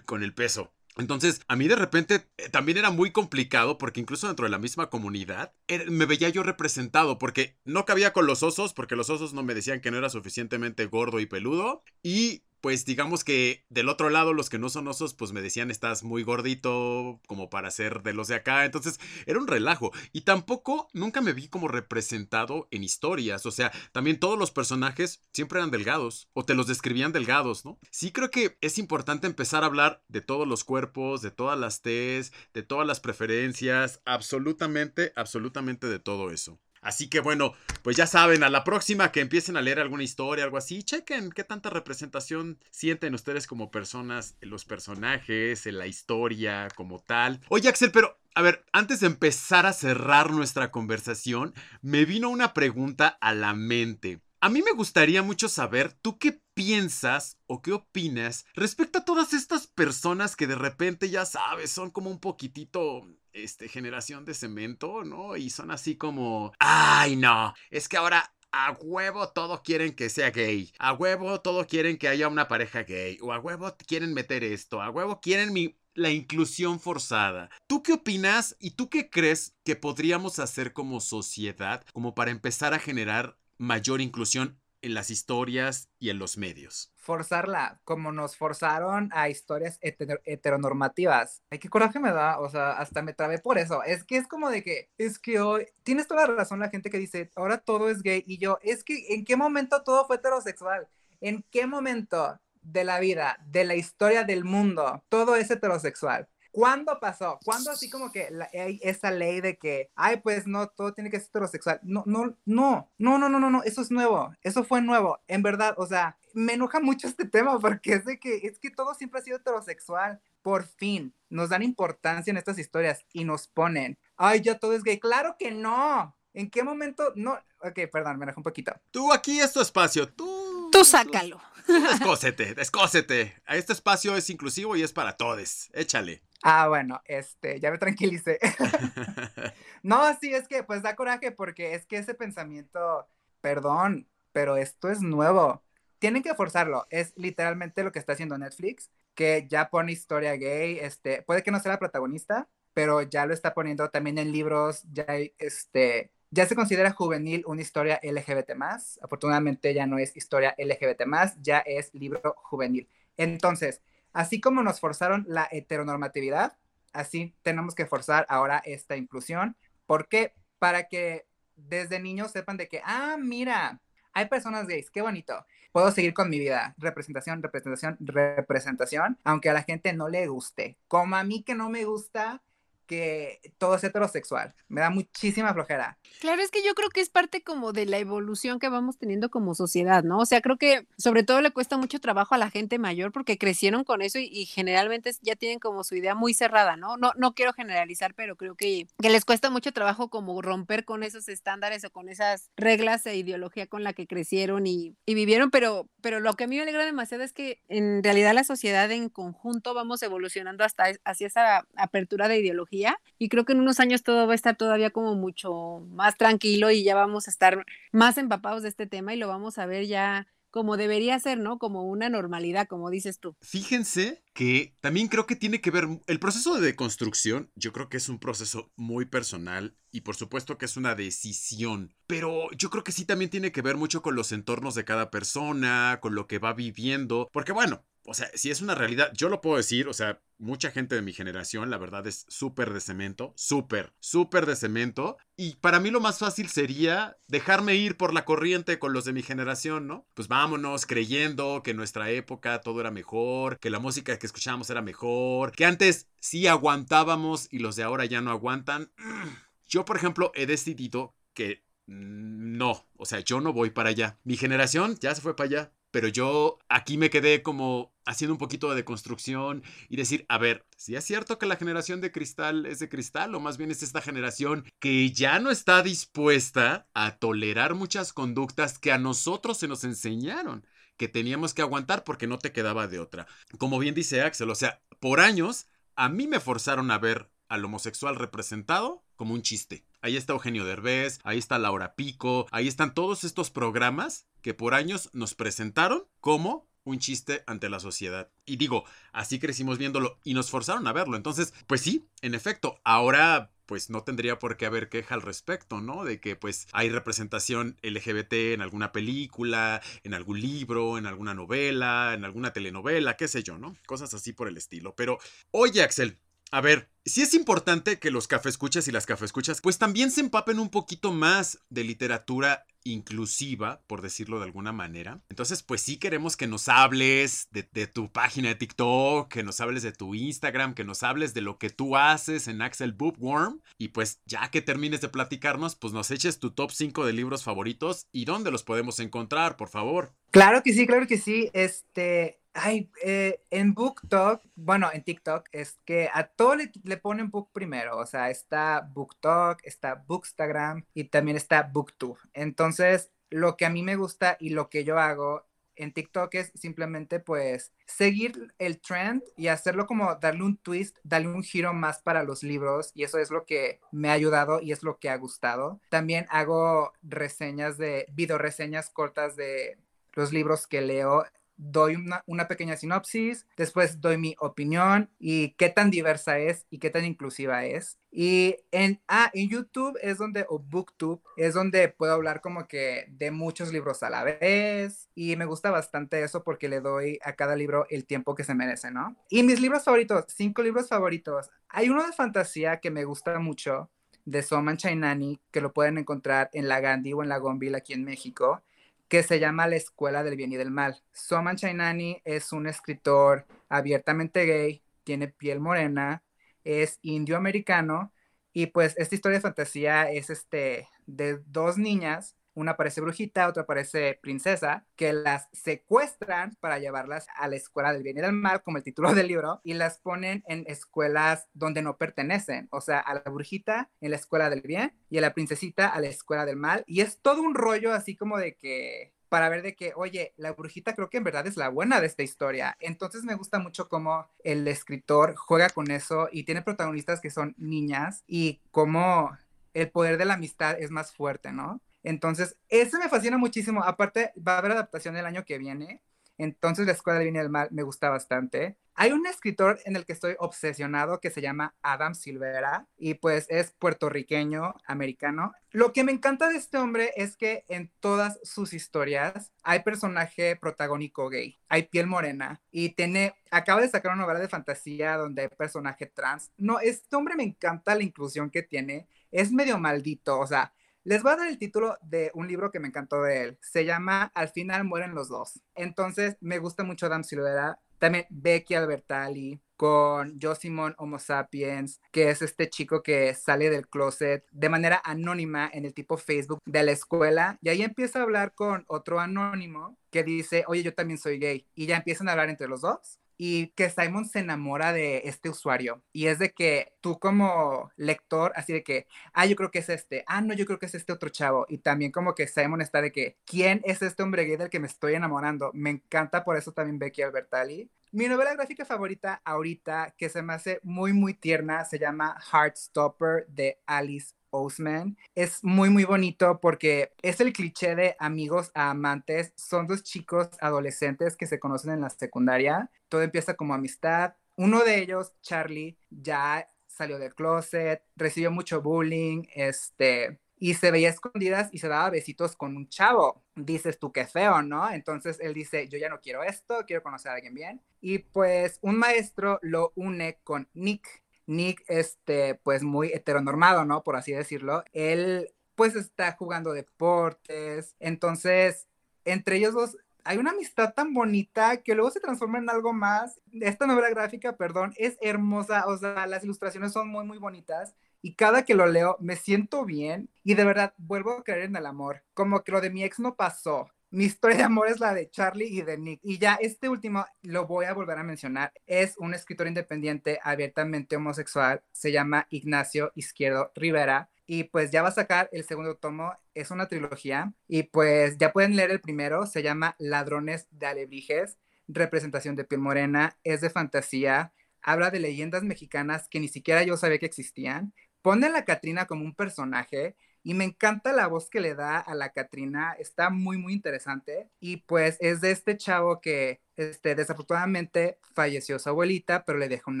con el peso. Entonces, a mí de repente eh, también era muy complicado porque incluso dentro de la misma comunidad me veía yo representado porque no cabía con los osos porque los osos no me decían que no era suficientemente gordo y peludo y pues digamos que del otro lado los que no son osos pues me decían estás muy gordito como para ser de los de acá, entonces era un relajo y tampoco nunca me vi como representado en historias, o sea, también todos los personajes siempre eran delgados o te los describían delgados, ¿no? Sí creo que es importante empezar a hablar de todos los cuerpos, de todas las T's, de todas las preferencias, absolutamente, absolutamente de todo eso. Así que bueno, pues ya saben, a la próxima que empiecen a leer alguna historia, algo así, chequen qué tanta representación sienten ustedes como personas, los personajes, en la historia como tal. Oye Axel, pero a ver, antes de empezar a cerrar nuestra conversación, me vino una pregunta a la mente. A mí me gustaría mucho saber, ¿tú qué piensas o qué opinas respecto a todas estas personas que de repente, ya sabes, son como un poquitito este, generación de cemento, ¿no? Y son así como, ay, no, es que ahora a huevo todo quieren que sea gay. A huevo todo quieren que haya una pareja gay. O a huevo quieren meter esto. A huevo quieren mi, la inclusión forzada. ¿Tú qué opinas y tú qué crees que podríamos hacer como sociedad como para empezar a generar mayor inclusión en las historias y en los medios. Forzarla, como nos forzaron a historias heteronormativas. Ay, qué coraje me da, o sea, hasta me trabé por eso. Es que es como de que, es que hoy, tienes toda la razón la gente que dice, ahora todo es gay, y yo, es que, ¿en qué momento todo fue heterosexual? ¿En qué momento de la vida, de la historia del mundo, todo es heterosexual? ¿Cuándo pasó? ¿Cuándo así como que hay esa ley de que, ay, pues no, todo tiene que ser heterosexual? No, no, no, no, no, no, no, no, eso es nuevo, eso fue nuevo, en verdad, o sea, me enoja mucho este tema porque es de que, es que todo siempre ha sido heterosexual. Por fin, nos dan importancia en estas historias y nos ponen, ay, ya todo es gay. Claro que no. ¿En qué momento? No, ok, perdón, me enojé un poquito. Tú aquí es tu espacio, tú. Tú sácalo. Descósete, descósete. Este espacio es inclusivo y es para todos. Échale. Ah, bueno, este, ya me tranquilicé. no, sí, es que pues da coraje porque es que ese pensamiento, perdón, pero esto es nuevo. Tienen que forzarlo. Es literalmente lo que está haciendo Netflix, que ya pone historia gay, este, puede que no sea la protagonista, pero ya lo está poniendo también en libros, ya este, ya se considera juvenil una historia LGBT más. Afortunadamente ya no es historia LGBT más, ya es libro juvenil. Entonces, Así como nos forzaron la heteronormatividad, así tenemos que forzar ahora esta inclusión. ¿Por qué? Para que desde niños sepan de que, ah, mira, hay personas gays, qué bonito. Puedo seguir con mi vida. Representación, representación, representación, aunque a la gente no le guste. Como a mí que no me gusta, que todo es heterosexual. Me da muchísima flojera. Claro, es que yo creo que es parte como de la evolución que vamos teniendo como sociedad, ¿no? O sea, creo que sobre todo le cuesta mucho trabajo a la gente mayor porque crecieron con eso y, generalmente ya tienen como su idea muy cerrada, ¿no? No, no quiero generalizar, pero creo que, que les cuesta mucho trabajo como romper con esos estándares o con esas reglas e ideología con la que crecieron y, y vivieron, pero, pero lo que a mí me alegra demasiado es que en realidad la sociedad en conjunto vamos evolucionando hasta hacia esa apertura de ideología y creo que en unos años todo va a estar todavía como mucho más tranquilo y ya vamos a estar más empapados de este tema y lo vamos a ver ya como debería ser, ¿no? Como una normalidad, como dices tú. Fíjense que también creo que tiene que ver el proceso de deconstrucción, yo creo que es un proceso muy personal y por supuesto que es una decisión, pero yo creo que sí también tiene que ver mucho con los entornos de cada persona, con lo que va viviendo, porque bueno, o sea, si es una realidad, yo lo puedo decir, o sea, mucha gente de mi generación, la verdad es súper de cemento, súper, súper de cemento. Y para mí lo más fácil sería dejarme ir por la corriente con los de mi generación, ¿no? Pues vámonos creyendo que en nuestra época todo era mejor, que la música que escuchábamos era mejor, que antes sí aguantábamos y los de ahora ya no aguantan. Yo, por ejemplo, he decidido que no, o sea, yo no voy para allá. Mi generación ya se fue para allá pero yo aquí me quedé como haciendo un poquito de deconstrucción y decir, a ver, si es cierto que la generación de cristal es de cristal, o más bien es esta generación que ya no está dispuesta a tolerar muchas conductas que a nosotros se nos enseñaron que teníamos que aguantar porque no te quedaba de otra. Como bien dice Axel, o sea, por años a mí me forzaron a ver al homosexual representado como un chiste. Ahí está Eugenio Derbez, ahí está Laura Pico, ahí están todos estos programas que por años nos presentaron como un chiste ante la sociedad. Y digo, así crecimos viéndolo y nos forzaron a verlo. Entonces, pues sí, en efecto, ahora pues no tendría por qué haber queja al respecto, ¿no? De que pues hay representación LGBT en alguna película, en algún libro, en alguna novela, en alguna telenovela, qué sé yo, ¿no? Cosas así por el estilo. Pero, oye Axel, a ver, si es importante que los cafescuchas y las cafescuchas pues también se empapen un poquito más de literatura inclusiva, por decirlo de alguna manera. Entonces, pues sí queremos que nos hables de, tu página de TikTok, que nos hables de tu Instagram, que nos hables de lo que tú haces en Axel Bookworm. Y pues ya que termines de platicarnos, pues nos eches tu top 5 de libros favoritos y dónde los podemos encontrar, por favor. Claro que sí, claro que sí. Este, Ay, eh, en BookTok, bueno, en TikTok, es que a todo le, ponen Book primero. O sea, está BookTok, está Bookstagram y también está BookTube. Entonces, lo que a mí me gusta y lo que yo hago en TikTok es simplemente pues seguir el trend y hacerlo como darle un twist, darle un giro más para los libros y eso es lo que me ha ayudado y es lo que ha gustado. También hago reseñas de, video reseñas cortas de los libros que leo doy una, pequeña sinopsis, después doy mi opinión y qué tan diversa es y qué tan inclusiva es. Y en, ah, en YouTube es donde, o BookTube, es donde puedo hablar como que de muchos libros a la vez. Y me gusta bastante eso porque le doy a cada libro el tiempo que se merece, ¿no? Y mis libros favoritos, cinco libros favoritos. Hay uno de fantasía que me gusta mucho, de Soman Chainani, que lo pueden encontrar en la Gandhi o en la Gonville aquí en México, que se llama La Escuela del Bien y del Mal. Soman Chainani es un escritor abiertamente gay, tiene piel morena, es indio americano y pues esta historia de fantasía es este de dos niñas, una parece brujita, otra parece princesa, que las secuestran para llevarlas a la escuela del bien y del mal, como el título del libro, y las ponen en escuelas donde no pertenecen, o sea, a la brujita en la escuela del bien y a la princesita a la escuela del mal, y es todo un rollo así como de que para ver de que, oye, la brujita creo que en verdad es la buena de esta historia. Entonces me gusta mucho cómo el escritor juega con eso y tiene protagonistas que son niñas y cómo el poder de la amistad es más fuerte, ¿no? Entonces, eso me fascina muchísimo. Aparte, va a haber adaptación el año que viene. Entonces, La Escuela del Bien y del Mal me gusta bastante. Hay un escritor en el que estoy obsesionado que se llama Adam Silvera y pues es puertorriqueño, americano. Lo que me encanta de este hombre es que en todas sus historias hay personaje protagónico gay, hay piel morena y tiene, acaba de sacar una novela de fantasía donde hay personaje trans. No, este hombre me encanta la inclusión que tiene, es medio maldito, o sea, les voy a dar el título de un libro que me encantó de él. Se llama Al final mueren los dos. Entonces, me gusta mucho Adam Silvera. También Becky Albertalli con Josimon Homo Sapiens, que es este chico que sale del closet de manera anónima en el tipo Facebook de la escuela. Y ahí empieza a hablar con otro anónimo que dice, oye, yo también soy gay. Y ya empiezan a hablar entre los dos y que Simon se enamora de este usuario. Y es de que tú como lector, así de que, ah, yo creo que es este, ah, no, yo creo que es este otro chavo. Y también como que Simon está de que, ¿quién es este hombre gay del que me estoy enamorando? Me encanta por eso también Becky Albertalli. Mi novela gráfica favorita ahorita, que se me hace muy, muy tierna, se llama Heartstopper de Alice Oseman. Es muy, muy bonito porque es el cliché de amigos a amantes. Son dos chicos adolescentes que se conocen en la secundaria. Todo empieza como amistad. Uno de ellos, Charlie, ya salió del closet, recibió mucho bullying, este, y se veía escondidas y se daba besitos con un chavo. Dices tú qué feo, ¿no? Entonces él dice, yo ya no quiero esto, quiero conocer a alguien bien. Y pues un maestro lo une con Nick, Nick, este, pues muy heteronormado, ¿no? Por así decirlo. Él, pues está jugando deportes. Entonces, entre ellos dos hay una amistad tan bonita que luego se transforma en algo más. Esta novela gráfica, perdón, es hermosa, o sea, las ilustraciones son muy, muy bonitas. Y cada que lo leo me siento bien y de verdad vuelvo a creer en el amor. Como que lo de mi ex no pasó. Mi historia de amor es la de Charlie y de Nick. Y ya este último lo voy a volver a mencionar. Es un escritor independiente abiertamente homosexual. Se llama Ignacio Izquierdo Rivera. Y pues ya va a sacar el segundo tomo. Es una trilogía. Y pues ya pueden leer el primero. Se llama Ladrones de Alebrijes. Representación de piel morena. Es de fantasía. Habla de leyendas mexicanas que ni siquiera yo sabía que existían. Pone a la Catrina como un personaje y me encanta la voz que le da a la Catrina, está muy, muy interesante. Y pues es de este chavo que este, desafortunadamente falleció su abuelita, pero le deja un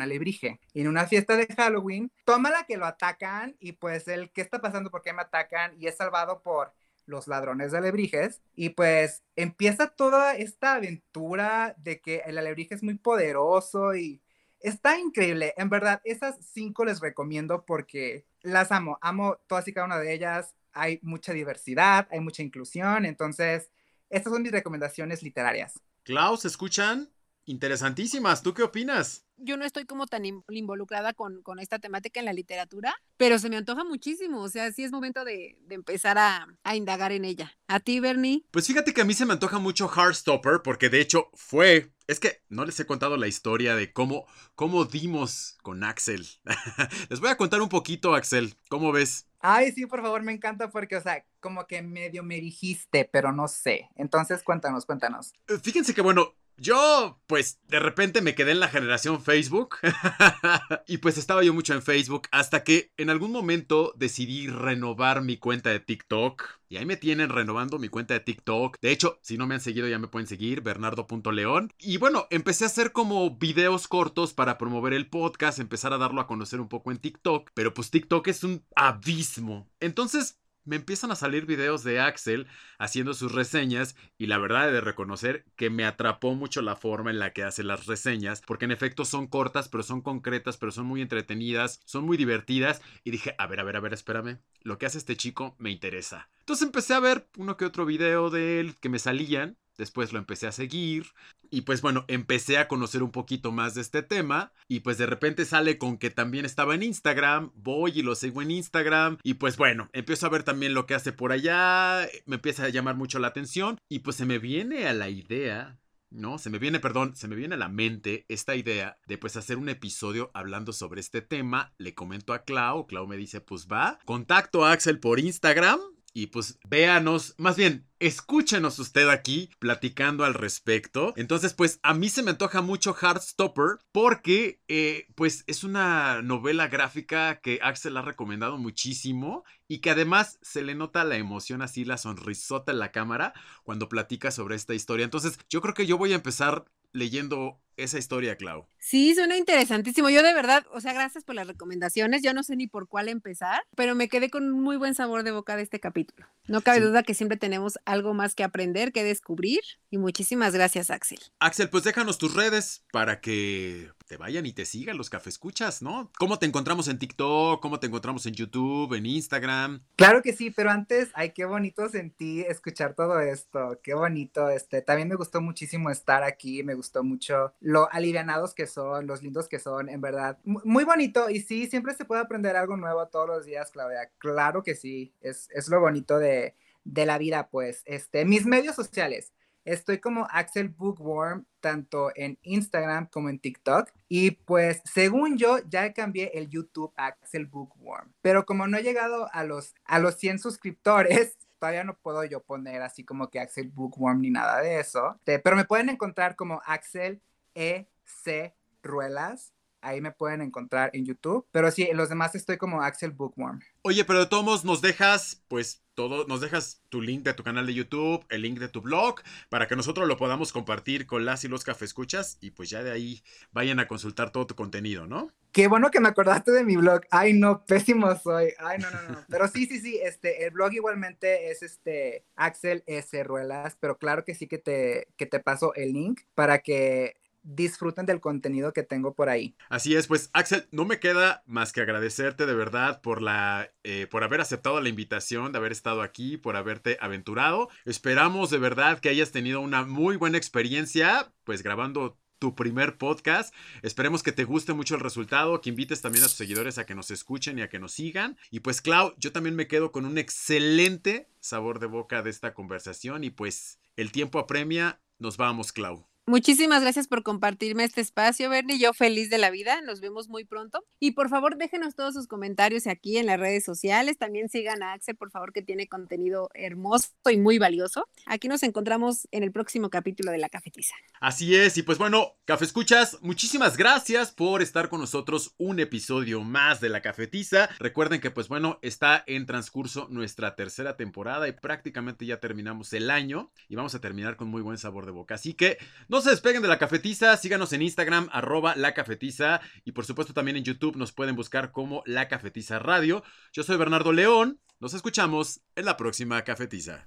alebrije. Y en una fiesta de Halloween, toma la que lo atacan y pues él, ¿qué está pasando? ¿Por qué me atacan? Y es salvado por los ladrones de alebrijes y pues empieza toda esta aventura de que el alebrije es muy poderoso y está increíble. En verdad, esas cinco les recomiendo porque las amo, amo todas y cada una de ellas. Hay mucha diversidad, hay mucha inclusión, entonces estas son mis recomendaciones literarias. Klaus, ¿escuchan? Interesantísimas. ¿Tú qué opinas? Yo no estoy como tan involucrada con, con, esta temática en la literatura, pero se me antoja muchísimo. O sea, sí es momento de, de empezar a, a, indagar en ella. ¿A ti, Bernie? Pues fíjate que a mí se me antoja mucho Heartstopper, porque de hecho fue. Es que no les he contado la historia de cómo, cómo dimos con Axel. les voy a contar un poquito, Axel. ¿Cómo ves? Ay, sí, por favor, me encanta porque, o sea, como que medio me dijiste, pero no sé. Entonces, cuéntanos, cuéntanos. Eh, fíjense que, bueno, Yo, pues, de repente me quedé en la generación Facebook. y pues estaba yo mucho en Facebook hasta que en algún momento decidí renovar mi cuenta de TikTok. Y ahí me tienen renovando mi cuenta de TikTok. De hecho, si no me han seguido ya me pueden seguir, bernardo.león. Y bueno, empecé a hacer como videos cortos para promover el podcast, empezar a darlo a conocer un poco en TikTok. Pero pues TikTok es un abismo. Entonces me empiezan a salir videos de Axel haciendo sus reseñas y la verdad he de reconocer que me atrapó mucho la forma en la que hace las reseñas, porque en efecto son cortas, pero son concretas, pero son muy entretenidas, son muy divertidas y dije, a ver, a ver, a ver, espérame, lo que hace este chico me interesa. Entonces empecé a ver uno que otro video de él que me salían Después lo empecé a seguir y pues bueno, empecé a conocer un poquito más de este tema y pues de repente sale con que también estaba en Instagram, voy y lo sigo en Instagram y pues bueno, empiezo a ver también lo que hace por allá, me empieza a llamar mucho la atención y pues se me viene a la idea ¿no? Se me viene, perdón, se me viene a la mente esta idea de pues hacer un episodio hablando sobre este tema. Le comento a Clau, Clau me dice, pues va, contacto a Axel por Instagram y pues véanos, más bien, escúchenos usted aquí platicando al respecto. Entonces, pues a mí se me antoja mucho Heartstopper porque, eh, pues es una novela gráfica que Axel ha recomendado muchísimo y que además se le nota la emoción así, la sonrisota en la cámara cuando platica sobre esta historia. Entonces, yo creo que yo voy a empezar leyendo esa historia, Clau. Sí, suena interesantísimo. Yo de verdad, o sea, gracias por las recomendaciones. Yo no sé ni por cuál empezar, pero me quedé con un muy buen sabor de boca de este capítulo. No cabe duda que siempre tenemos algo más que aprender, que descubrir. Y muchísimas gracias, Axel. Axel, pues déjanos tus redes para que te vayan y te sigan los escuchas, ¿no? ¿Cómo te encontramos en TikTok? ¿Cómo te encontramos en YouTube, en Instagram? Claro que sí, pero antes, ay, qué bonito sentí escuchar todo esto. Qué bonito. Este, también me gustó muchísimo estar aquí. Me gustó mucho lo alivianados que son, los lindos que son, en verdad. Muy bonito. Y sí, siempre se puede aprender algo nuevo todos los días, Claudia. Claro que sí. Es, es lo bonito de de la vida, pues. Este, mis medios sociales. Estoy como Axel Bookworm, tanto en Instagram como en TikTok. Y pues, según yo, ya cambié el YouTube Axel Bookworm. Pero como no he llegado a los, a los 100 suscriptores, todavía no puedo yo poner así como que Axel Bookworm ni nada de eso. Pero me pueden encontrar como Axel E. C. Ruelas ahí me pueden encontrar en YouTube. Pero sí, en los demás estoy como Axel Bookworm. Oye, pero de todos modos nos dejas, pues, todo, nos dejas tu link de tu canal de YouTube, el link de tu blog, para que nosotros lo podamos compartir con las y los escuchas y pues ya de ahí vayan a consultar todo tu contenido, ¿no? Qué bueno que me acordaste de mi blog. Ay, no, pésimo soy. Ay, no, no, no. Pero sí, sí, sí, este, el blog igualmente es este Axel S. Ruelas, pero claro que sí que te, que te paso el link para que disfruten del contenido que tengo por ahí. Así es, pues Axel, no me queda más que agradecerte de verdad por la eh, por haber aceptado la invitación, de haber estado aquí, por haberte aventurado. Esperamos de verdad que hayas tenido una muy buena experiencia, pues grabando tu primer podcast. Esperemos que te guste mucho el resultado, que invites también a tus seguidores a que nos escuchen y a que nos sigan. Y pues, Clau, yo también me quedo con un excelente sabor de boca de esta conversación y pues el tiempo apremia. Nos vamos, Clau. Muchísimas gracias por compartirme este espacio, Bernie. Yo feliz de la vida. Nos vemos muy pronto. Y por favor, déjenos todos sus comentarios aquí en las redes sociales. También sigan a Axel, por favor, que tiene contenido hermoso y muy valioso. Aquí nos encontramos en el próximo capítulo de La Cafetiza. Así es. Y pues bueno, Café Escuchas, muchísimas gracias por estar con nosotros un episodio más de La Cafetiza. Recuerden que pues bueno, está en transcurso nuestra tercera temporada y prácticamente ya terminamos el año y vamos a terminar con muy buen sabor de boca. Así que no se despeguen de la cafetiza, síganos en Instagram, arroba la cafetiza, y por supuesto también en YouTube nos pueden buscar como la cafetiza radio. Yo soy Bernardo León, nos escuchamos en la próxima cafetiza.